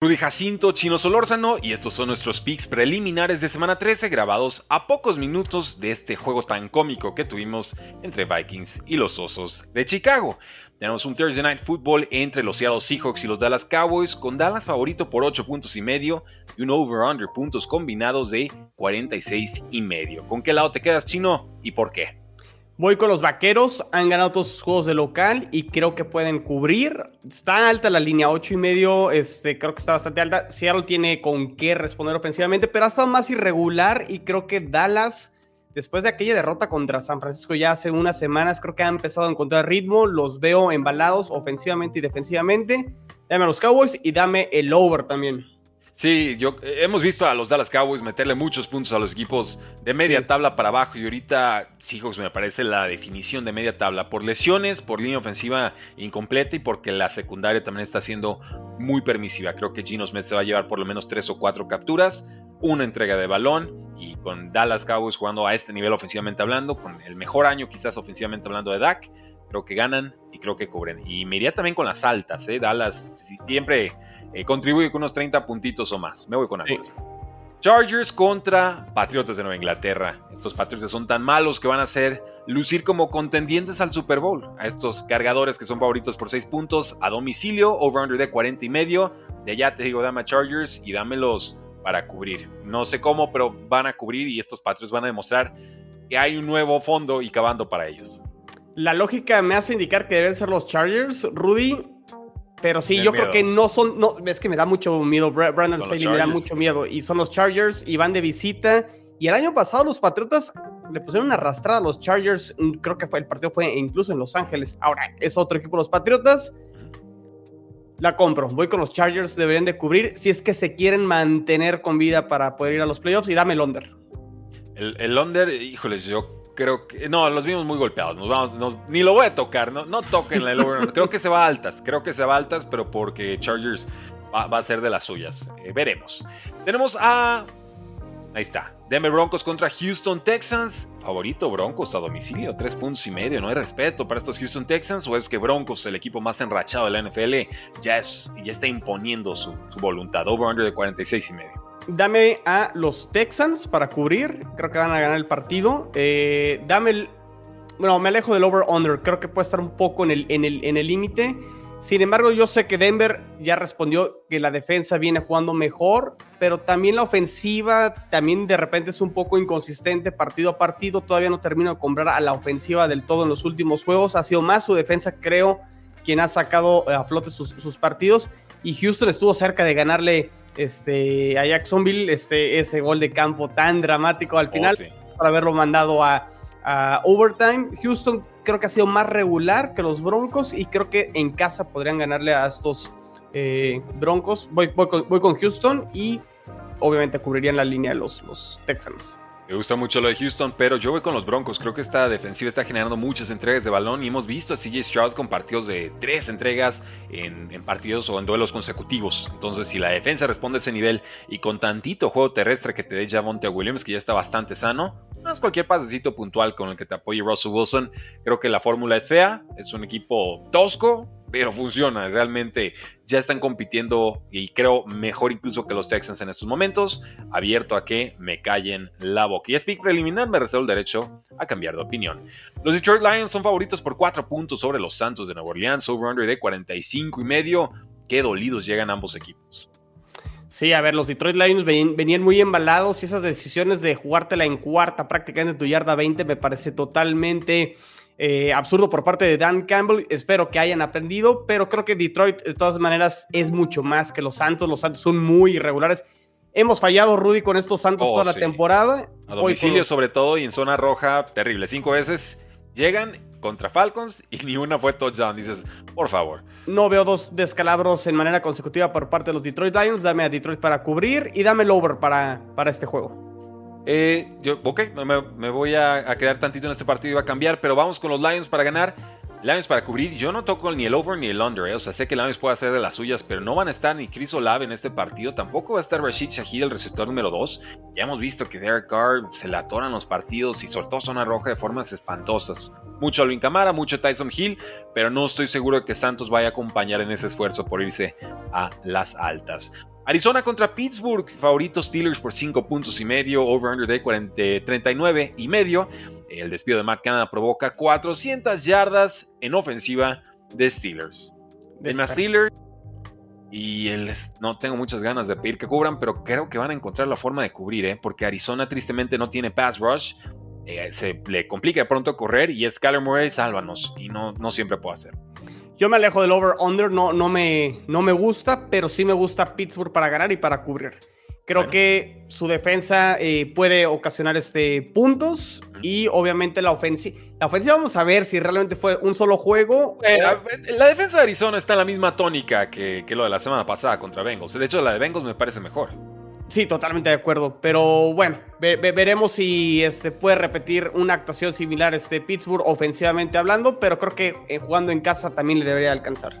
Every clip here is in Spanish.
Rudy Jacinto, Chino Solórzano y estos son nuestros picks preliminares de semana 13 grabados a pocos minutos de este juego tan cómico que tuvimos entre Vikings y los Osos de Chicago. Tenemos un Thursday Night Football entre los Seattle Seahawks y los Dallas Cowboys con Dallas favorito por 8 puntos y medio y un over-under puntos combinados de 46 y medio. ¿Con qué lado te quedas, Chino, y por qué? Voy con los vaqueros, han ganado todos sus juegos de local y creo que pueden cubrir. Está alta la línea 8 y medio, este, creo que está bastante alta. Seattle tiene con qué responder ofensivamente, pero ha estado más irregular y creo que Dallas, después de aquella derrota contra San Francisco ya hace unas semanas, creo que ha empezado a encontrar ritmo. Los veo embalados ofensivamente y defensivamente. Dame a los Cowboys y dame el over también. Sí, yo, eh, hemos visto a los Dallas Cowboys meterle muchos puntos a los equipos de media tabla para abajo y ahorita Seahawks me parece la definición de media tabla por lesiones, por línea ofensiva incompleta y porque la secundaria también está siendo muy permisiva. Creo que Gino Smith se va a llevar por lo menos tres o cuatro capturas, una entrega de balón y con Dallas Cowboys jugando a este nivel ofensivamente hablando, con el mejor año quizás ofensivamente hablando de Dak, creo que ganan y creo que cubren. Y me iría también con las altas, ¿eh? Dallas siempre eh, contribuye con unos 30 puntitos o más. Me voy con algo. Chargers contra Patriotas de Nueva Inglaterra. Estos Patriotas son tan malos que van a ser lucir como contendientes al Super Bowl. A estos cargadores que son favoritos por 6 puntos a domicilio, over-under de 40 y medio. De allá te digo, dame a Chargers y dámelos para cubrir. No sé cómo, pero van a cubrir y estos Patriots van a demostrar que hay un nuevo fondo y cavando para ellos. La lógica me hace indicar que deben ser los Chargers. Rudy, pero sí, yo creo que no son. No, es que me da mucho miedo. Brandon Staley me da mucho miedo. Y son los Chargers y van de visita. Y el año pasado los Patriotas le pusieron una arrastrada a los Chargers. Mm, creo que fue el partido fue incluso en Los Ángeles. Ahora es otro equipo los Patriotas. La compro. Voy con los Chargers. Deberían de cubrir si es que se quieren mantener con vida para poder ir a los playoffs. Y dame el under. El, el under, híjoles, yo creo que. No, los vimos muy golpeados. Nos vamos, ni lo voy a tocar. No, no toquen la over. creo que se va a altas. Creo que se va a altas, pero porque Chargers va, a ser de las suyas. Eh, veremos. Tenemos a. Ahí está. Denver Broncos contra Houston Texans. Favorito Broncos a domicilio, tres puntos y medio. No hay respeto para estos Houston Texans. ¿O es que Broncos, el equipo más enrachado de la NFL, ya, es, ya está imponiendo su, su voluntad? Over-under de 46 y medio. Dame a los Texans para cubrir. Creo que van a ganar el partido. Eh, dame el. Bueno, me alejo del over-under. Creo que puede estar un poco en el límite. En el, límite. Sin embargo, yo sé que Denver ya respondió que la defensa viene jugando mejor, pero también la ofensiva también de repente es un poco inconsistente partido a partido. Todavía no termino de comprar a la ofensiva del todo en los últimos juegos. Ha sido más su defensa, creo, quien ha sacado a flote sus, sus partidos. Y Houston estuvo cerca de ganarle este, a Jacksonville, este, ese gol de campo tan dramático al oh, final, para haberlo mandado a, overtime. Houston creo que ha sido más regular que los Broncos y creo que en casa podrían ganarle a estos eh, Broncos. Voy, voy, con, Houston y obviamente cubrirían la línea los, los Texans. Me gusta mucho lo de Houston, pero yo voy con los Broncos. Creo que esta defensiva está generando muchas entregas de balón y hemos visto a CJ Stroud con partidos de tres entregas en, partidos o en duelos consecutivos. Entonces, si la defensa responde a ese nivel y con tantito juego terrestre que te dé Javonte Williams, que ya está bastante sano, más cualquier pasecito puntual con el que te apoye Russell Wilson, creo que la fórmula es fea. Es un equipo tosco, pero funciona. Realmente ya están compitiendo y creo mejor incluso que los Texans en estos momentos. Abierto a que me callen la boca. Y es pick preliminar, me reservo el derecho a cambiar de opinión. Los Detroit Lions son favoritos por 4 puntos sobre los Santos de Nueva Orleans, over-under de 45 y medio. Qué dolidos llegan ambos equipos. Sí, a ver, los Detroit Lions venían muy embalados y esas decisiones de jugártela en cuarta, prácticamente tu yarda 20, me parece totalmente eh, absurdo por parte de Dan Campbell. Espero que hayan aprendido, pero creo que Detroit de todas maneras es mucho más que los Santos. Los Santos son muy irregulares. Hemos fallado, Rudy, con estos Santos oh, toda la temporada. A domicilio sobre todo y en zona roja, terrible. Cinco veces llegan contra Falcons y ni una fue touchdown. Dices, por favor. No veo dos descalabros en manera consecutiva por parte de los Detroit Lions. Dame a Detroit para cubrir y dame el over para, para este juego. Eh, ok, me, voy a, a, quedar tantito en este partido y va a cambiar, pero vamos con los Lions para ganar. Lions para cubrir, yo no toco ni el over ni el under, eh. o sea, sé que Lions puede hacer de las suyas, pero no van a estar ni Chris Olave en este partido, tampoco va a estar Rashid Shahid, el receptor número 2. Ya hemos visto que Derek Carr se le atoran los partidos y soltó zona roja de formas espantosas. Mucho Alvin Camara, mucho Tyson Hill, pero no estoy seguro de que Santos vaya a acompañar en ese esfuerzo por irse a las altas. Arizona contra Pittsburgh, favoritos Steelers por 5 puntos y medio, over-under de 40, 39 y medio. El despido de Matt Canada provoca 400 yardas en ofensiva de Steelers. De más Steelers y el, no tengo muchas ganas de pedir que cubran, pero creo que van a encontrar la forma de cubrir, ¿eh? porque Arizona tristemente no tiene pass rush. Eh, se le complica de pronto correr y es Kyler Murray, sálvanos. Y no, no siempre puede hacer. Yo me alejo del over-under, no, no, me, no me gusta, pero sí me gusta Pittsburgh para ganar y para cubrir. Creo que su defensa eh, puede ocasionar este, puntos y obviamente la ofensiva. La ofensiva vamos a ver si realmente fue un solo juego. Eh, la defensa de Arizona está en la misma tónica que, que, lo de la semana pasada contra Bengals. De hecho, la de Bengals me parece mejor. Sí, totalmente de acuerdo. Pero bueno, ve, ve, veremos si este, puede repetir una actuación similar este Pittsburgh ofensivamente hablando, pero creo que eh, jugando en casa también le debería alcanzar.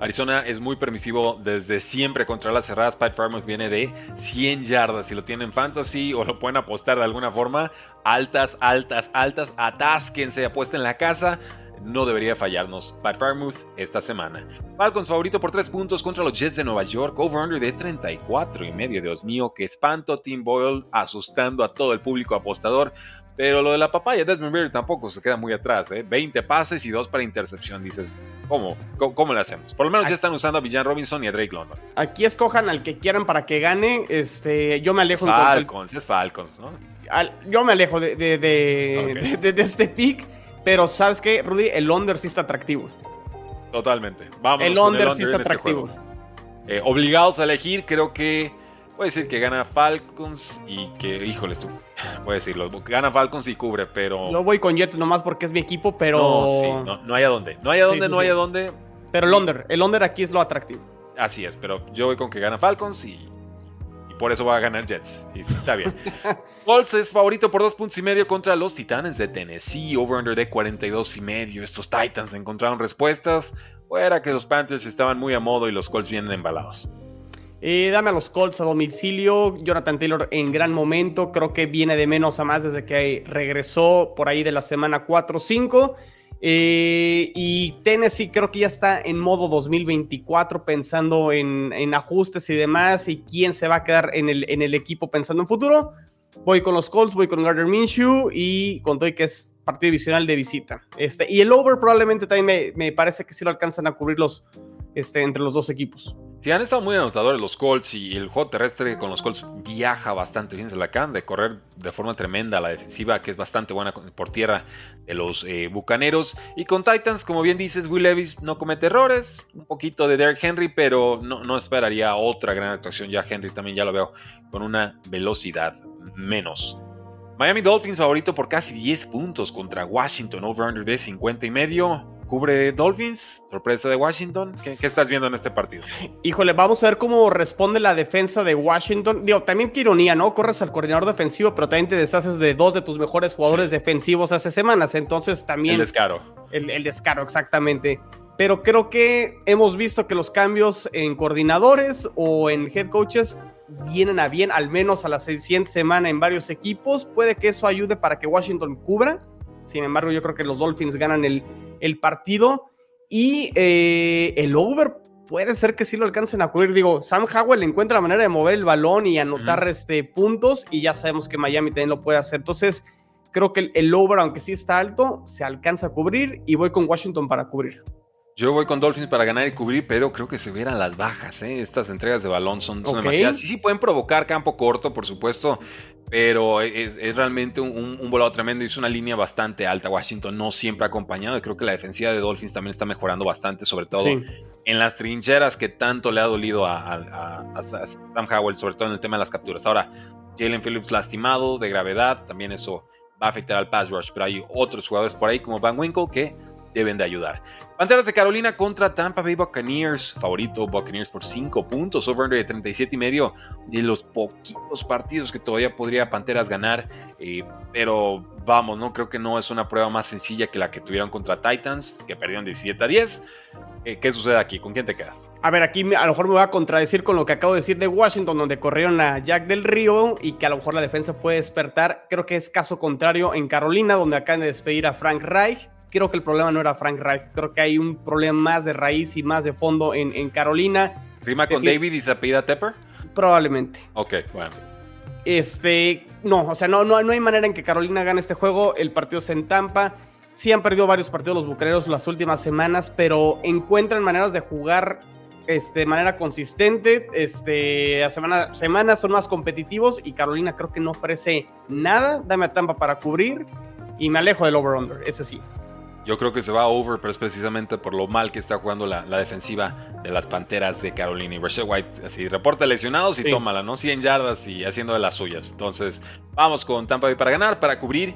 Arizona es muy permisivo desde siempre contra las cerradas. Pat Farmers viene de 100 yardas. Si lo tienen fantasy o lo pueden apostar de alguna forma, altas, altas, altas, atásquense, apuesten en la casa. No debería fallarnos Pat Farmouth esta semana. Falcons favorito por 3 puntos contra los Jets de Nueva York. Over-under de 34 y medio. Dios mío, qué espanto. Tim Boyle asustando a todo el público apostador. Pero lo de la papaya, Desmond Reader tampoco se queda muy atrás, ¿eh? 20 pases y 2 para intercepción. Dices, ¿cómo? ¿Cómo, cómo le hacemos? Por lo menos ya están usando a Villan Robinson y a Drake London. Aquí escojan al que quieran para que gane. Este, yo me alejo. Es Falcons, es Falcons, ¿no? Al, yo me alejo de, de, de, okay. de, de este pick, pero ¿sabes qué, Rudy? El under sí está atractivo. Totalmente. Vamos. El el under sí está atractivo. Este eh, obligados a elegir, creo que Puede decir que gana Falcons y que, híjoles tú, voy a decirlo, gana Falcons y cubre, pero... No voy con Jets nomás porque es mi equipo, pero... No, sí, no, no hay a dónde, no hay a dónde, sí, sí, no hay a dónde. Pero el under, el under aquí es lo atractivo. Así es, pero yo voy con que gana Falcons y por eso va a ganar Jets. Está bien. Colts es favorito por dos puntos y medio contra los Titanes de Tennessee, over-under de 42 y medio. Estos Titans encontraron respuestas. Fuera que los Panthers estaban muy a modo y los Colts vienen embalados. Dame a los Colts a domicilio. Jonathan Taylor en gran momento. Creo que viene de menos a más desde que regresó por ahí de la semana 4 o 5. Eh, y Tennessee creo que ya está en modo 2024 pensando en, en, ajustes y demás y quién se va a quedar en el, en el equipo pensando en futuro. Voy con los Colts, voy con Gardner Minshew y con Toy que es partido divisional de visita. Este, y el over probablemente también me, me parece que sí lo alcanzan a cubrir los, este, entre los dos equipos. Sí, han estado muy anotadores los Colts y el juego terrestre con los Colts viaja bastante bien. Se la acaban de correr de forma tremenda la defensiva, que es bastante buena por tierra de los eh, bucaneros. Y con Titans, como bien dices, Will Levis no comete errores. Un poquito de Derrick Henry, pero no, no esperaría otra gran actuación. Ya Henry también ya lo veo con una velocidad menos. Miami Dolphins favorito por casi 10 puntos contra Washington, over-under de 50 y medio cubre Dolphins, sorpresa de Washington. ¿Qué, ¿Qué, estás viendo en este partido? Híjole, vamos a ver cómo responde la defensa de Washington. Digo, también qué ironía, ¿no? Corres al coordinador defensivo, pero también te deshaces de dos de tus mejores jugadores sí. defensivos hace semanas. Entonces también... El descaro. El, el, descaro, exactamente. Pero creo que hemos visto que los cambios en coordinadores o en head coaches vienen a bien, al menos a la siguiente semana en varios equipos. Puede que eso ayude para que Washington cubra. Sin embargo, yo creo que los Dolphins ganan el, el partido y eh, el over puede ser que sí lo alcancen a cubrir. Digo, Sam Howell encuentra la manera de mover el balón y anotar uh -huh. este, puntos y ya sabemos que Miami también lo puede hacer. Entonces, creo que el, el over, aunque sí está alto, se alcanza a cubrir y voy con Washington para cubrir. Yo voy con Dolphins para ganar y cubrir, pero creo que se vieran las bajas. ¿eh? Estas entregas de balón son, son okay. demasiadas. Sí, sí, pueden provocar campo corto, por supuesto, pero es, es realmente un, un, volado tremendo. Es una línea bastante alta. Washington no siempre acompañado. Y creo que la defensiva de Dolphins también está mejorando bastante, sobre todo sí. en las trincheras que tanto le ha dolido a, a, a, a Sam Howell, sobre todo en el tema de las capturas. Ahora, Jalen Phillips lastimado de gravedad, también eso va a afectar al pass rush, pero hay otros jugadores por ahí como Van Winkle que deben de ayudar. Panteras de Carolina contra Tampa Bay Buccaneers. Favorito Buccaneers por 5 puntos. Over-under de 37 y medio. De los poquitos partidos que todavía podría Panteras ganar. Eh, pero vamos, no creo que no es una prueba más sencilla que la que tuvieron contra Titans, que perdieron 17 a 10. Eh, ¿Qué sucede aquí? ¿Con quién te quedas? A ver, aquí a lo mejor me voy a contradecir con lo que acabo de decir de Washington, donde corrieron a Jack del Río y que a lo mejor la defensa puede despertar. Creo que es caso contrario en Carolina, donde acaban de despedir a Frank Reich creo que el problema no era Frank Reich. Creo que hay un problema más de raíz y más de fondo en, Carolina. ¿Rima con David y se apellida Tepper? Probablemente. Ok, bueno. Este, no, o sea, no, no, no hay manera en que Carolina gane este juego. El partido es en Tampa. Sí han perdido varios partidos los bucaneros las últimas semanas, pero encuentran maneras de jugar este, de manera consistente. Este, a semana, semanas son más competitivos y Carolina creo que no ofrece nada. Dame a Tampa para cubrir y me alejo del over-under, ese sí. Yo creo que se va over, pero es precisamente por lo mal que está jugando la, defensiva de las Panteras de Carolina. Y Rashad White así reporta lesionados y tómala, ¿no? 100 yardas y haciendo de las suyas. Entonces, vamos con Tampa Bay para ganar, para cubrir.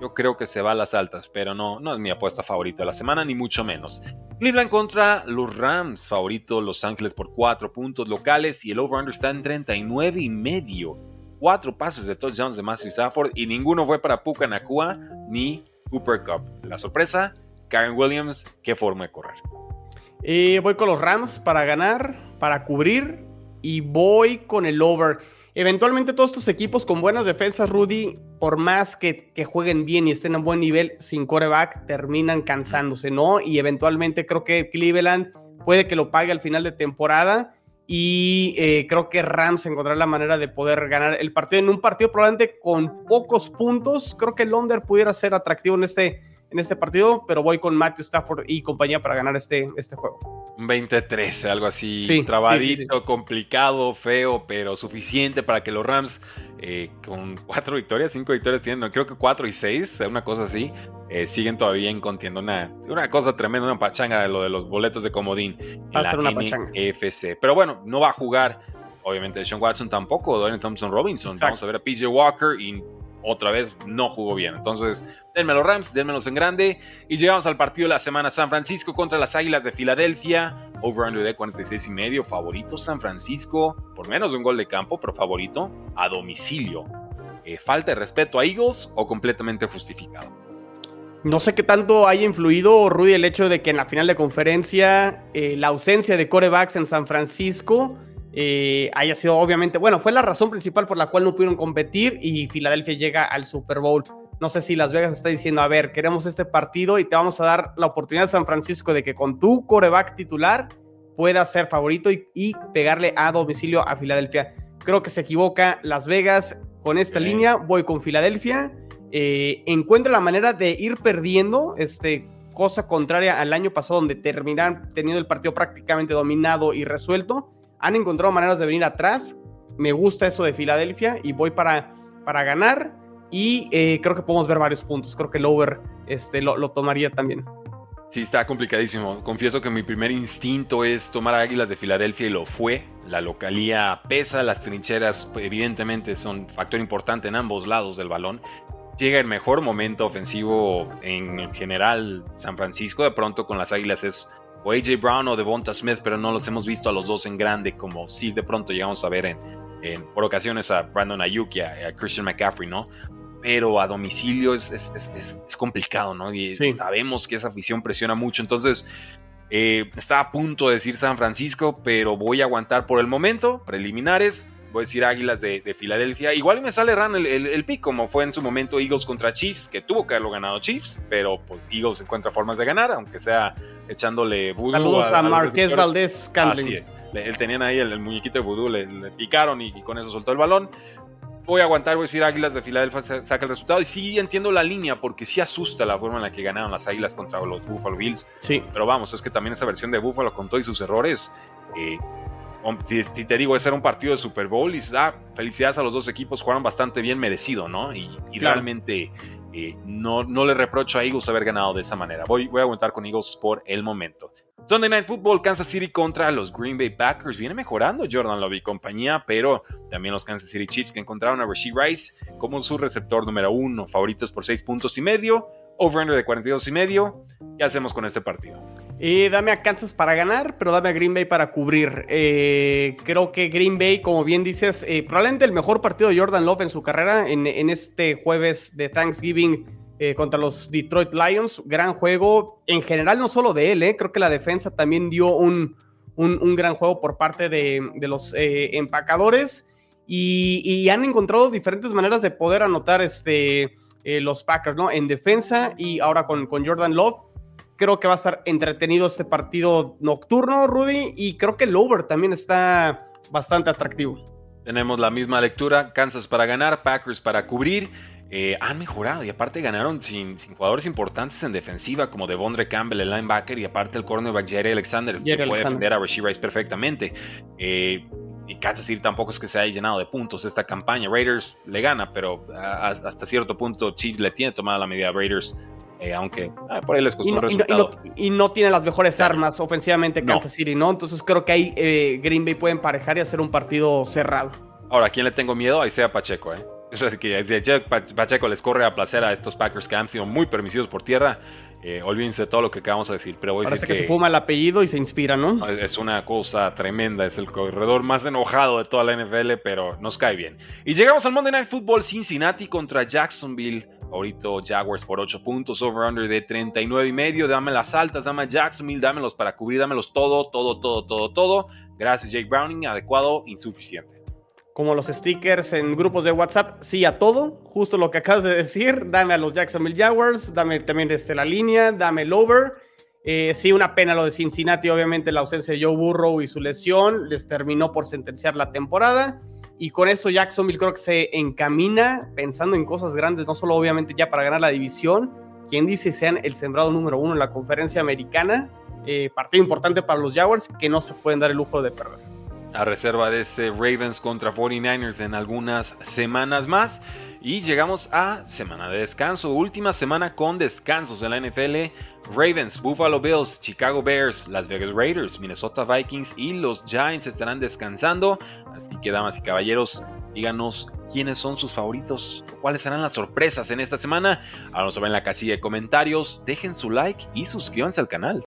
Yo creo que se va a las altas, pero no, no es mi apuesta favorita de la semana, ni mucho menos. Cleveland contra los Rams, favorito Los Ángeles por 4 puntos locales y el over-under está en 39 y medio. Cuatro pases de touchdowns de Matthew Stafford y ninguno fue para Puka Nakua ni Cooper Cup. La sorpresa, Karen Williams, qué forma de correr. Voy con los Rams para ganar, para cubrir y voy con el over. Eventualmente todos estos equipos con buenas defensas, Rudy, por más que, que, jueguen bien y estén a buen nivel sin coreback, terminan cansándose, ¿no? Y eventualmente creo que Cleveland puede que lo pague al final de temporada y eh, creo que Rams encontrará la manera de poder ganar el partido en un partido probablemente con pocos puntos. Creo que el under pudiera ser atractivo en este, en este partido, pero voy con Matthew Stafford y compañía para ganar este, este juego. Un 20-13, algo así trabadito, complicado, feo, pero suficiente para que los Rams, eh, con cuatro victorias, cinco victorias tienen, no, creo que cuatro y seis, una cosa así, eh, siguen todavía en contienda. Una, una cosa tremenda, una pachanga de lo de los boletos de comodín va a ser una pachanga. FC. Pero bueno, no va a jugar, obviamente, Sean Watson tampoco, Dorian Thompson Robinson. Vamos a ver a PJ Walker y otra vez no jugó bien. Entonces, denme los Rams, denmelos en grande. Y llegamos al partido de la semana San Francisco contra las Águilas de Filadelfia. Over-under de 46 y medio. Favorito San Francisco. Por menos de un gol de campo, pero favorito a domicilio. Eh, ¿Falta de respeto a Eagles o completamente justificado? No sé qué tanto haya influido, Rudy, el hecho de que en la final de conferencia eh, la ausencia de corebacks en San Francisco eh, haya sido obviamente, bueno, fue la razón principal por la cual no pudieron competir y Filadelfia llega al Super Bowl. No sé si Las Vegas está diciendo, a ver, queremos este partido y te vamos a dar la oportunidad a San Francisco de que con tu coreback titular pueda ser favorito y, pegarle a domicilio a Filadelfia. Creo que se equivoca Las Vegas con esta línea, voy con Filadelfia. Eh, encuentra la manera de ir perdiendo, este, cosa contraria al año pasado donde terminan teniendo el partido prácticamente dominado y resuelto han encontrado maneras de venir atrás. Me gusta eso de Filadelfia y voy para, para ganar. Y eh, creo que podemos ver varios puntos. Creo que el over este, lo, tomaría también. Sí, está complicadísimo. Confieso que mi primer instinto es tomar Águilas de Filadelfia y lo fue. La localía pesa, las trincheras evidentemente son factor importante en ambos lados del balón. Llega el mejor momento ofensivo en general San Francisco. De pronto con las Águilas es o AJ Brown o Devonta Smith, pero no los hemos visto a los dos en grande como si de pronto llegamos a ver en, por ocasiones a Brandon Ayuk y a, Christian McCaffrey, ¿no? Pero a domicilio es, es, complicado, ¿no? Y sabemos que esa afición presiona mucho, entonces eh, está a punto de decir San Francisco, pero voy a aguantar por el momento, preliminares voy a decir Águilas de, Filadelfia. Igual me sale ran el, el, pick, como fue en su momento Eagles contra Chiefs, que tuvo que haberlo ganado Chiefs, pero pues Eagles encuentra formas de ganar, aunque sea echándole voodoo. Saludos a, Marqués Valdés Así Él tenían ahí el, muñequito de voodoo, le, picaron y, con eso soltó el balón. Voy a aguantar, voy a decir Águilas de Filadelfia saca el resultado. Y sí entiendo la línea, porque sí asusta la forma en la que ganaron las Águilas contra los Buffalo Bills. Sí. Pero vamos, es que también esa versión de Buffalo con todos sus errores, eh, si, te digo, ese era un partido de Super Bowl y ah, felicidades a los dos equipos, jugaron bastante bien merecido, ¿no? Y, realmente eh, no, no le reprocho a Eagles haber ganado de esa manera. Voy, voy a aguantar con Eagles por el momento. Sunday Night Football, Kansas City contra los Green Bay Packers. Viene mejorando Jordan Love y compañía, pero también los Kansas City Chiefs que encontraron a Rasheed Rice como su receptor número uno. Favoritos por seis puntos y medio. Over-under de 42 y medio. ¿Qué hacemos con este partido? Eh, dame a Kansas para ganar, pero dame a Green Bay para cubrir. Eh, creo que Green Bay, como bien dices, eh, probablemente el mejor partido de Jordan Love en su carrera en, este jueves de Thanksgiving contra los Detroit Lions. Gran juego, en general, no solo de él, creo que la defensa también dio un, gran juego por parte de, los empacadores y, han encontrado diferentes maneras de poder anotar este, los Packers, ¿no? En defensa y ahora con, con Jordan Love Creo que va a estar entretenido este partido nocturno, Rudy, y creo que el over también está bastante atractivo. Tenemos la misma lectura, Kansas para ganar, Packers para cubrir. Eh, han mejorado y aparte ganaron sin, jugadores importantes en defensiva como Devondre Campbell, el linebacker, y aparte el cornerback Jerry Alexander, que puede defender a Rice perfectamente. Eh, y Kansas City tampoco es que se haya llenado de puntos esta campaña. Raiders le gana, pero hasta cierto punto Chiefs le tiene tomada la medida a Raiders eh, aunque ah, por ahí les costó y no, resultado. Y no, tiene las mejores armas ofensivamente Kansas City, ¿no? Entonces creo que ahí eh, Green Bay puede emparejar y hacer un partido cerrado. Ahora, ¿a quién le tengo miedo? Ahí sea Pacheco, ¿eh? O sea, que Pacheco les corre a placer a estos Packers que han sido muy permisivos por tierra. Eh, olvídense de todo lo que acabamos de decir. Pero voy a decir que, que, se fuma el apellido y se inspira, ¿no? Es una cosa tremenda. Es el corredor más enojado de toda la NFL, pero nos cae bien. Y llegamos al Monday Night Football Cincinnati contra Jacksonville. Ahorita Jaguars por 8 puntos, over-under de 39 y medio. Dame las altas, dame Jacksonville, dámelos para cubrir, dámelos todo, todo, todo, todo, todo. Gracias, Jake Browning. Adecuado, insuficiente como los stickers en grupos de WhatsApp, sí a todo, justo lo que acabas de decir, dame a los Jacksonville Jaguars, dame también este, la línea, dame el over. Eh, sí, una pena lo de Cincinnati, obviamente la ausencia de Joe Burrow y su lesión les terminó por sentenciar la temporada. Y con esto Jacksonville creo que se encamina pensando en cosas grandes, no solo obviamente ya para ganar la división, quien dice sean el sembrado número uno en la conferencia americana, eh, partido importante para los Jaguars que no se pueden dar el lujo de perder a reserva de ese Ravens contra 49ers en algunas semanas más. Y llegamos a semana de descanso, última semana con descansos en la NFL. Ravens, Buffalo Bills, Chicago Bears, Las Vegas Raiders, Minnesota Vikings y los Giants estarán descansando. Así que, damas y caballeros, díganos quiénes son sus favoritos, cuáles serán las sorpresas en esta semana. Ahora nos en la casilla de comentarios, dejen su like y suscríbanse al canal.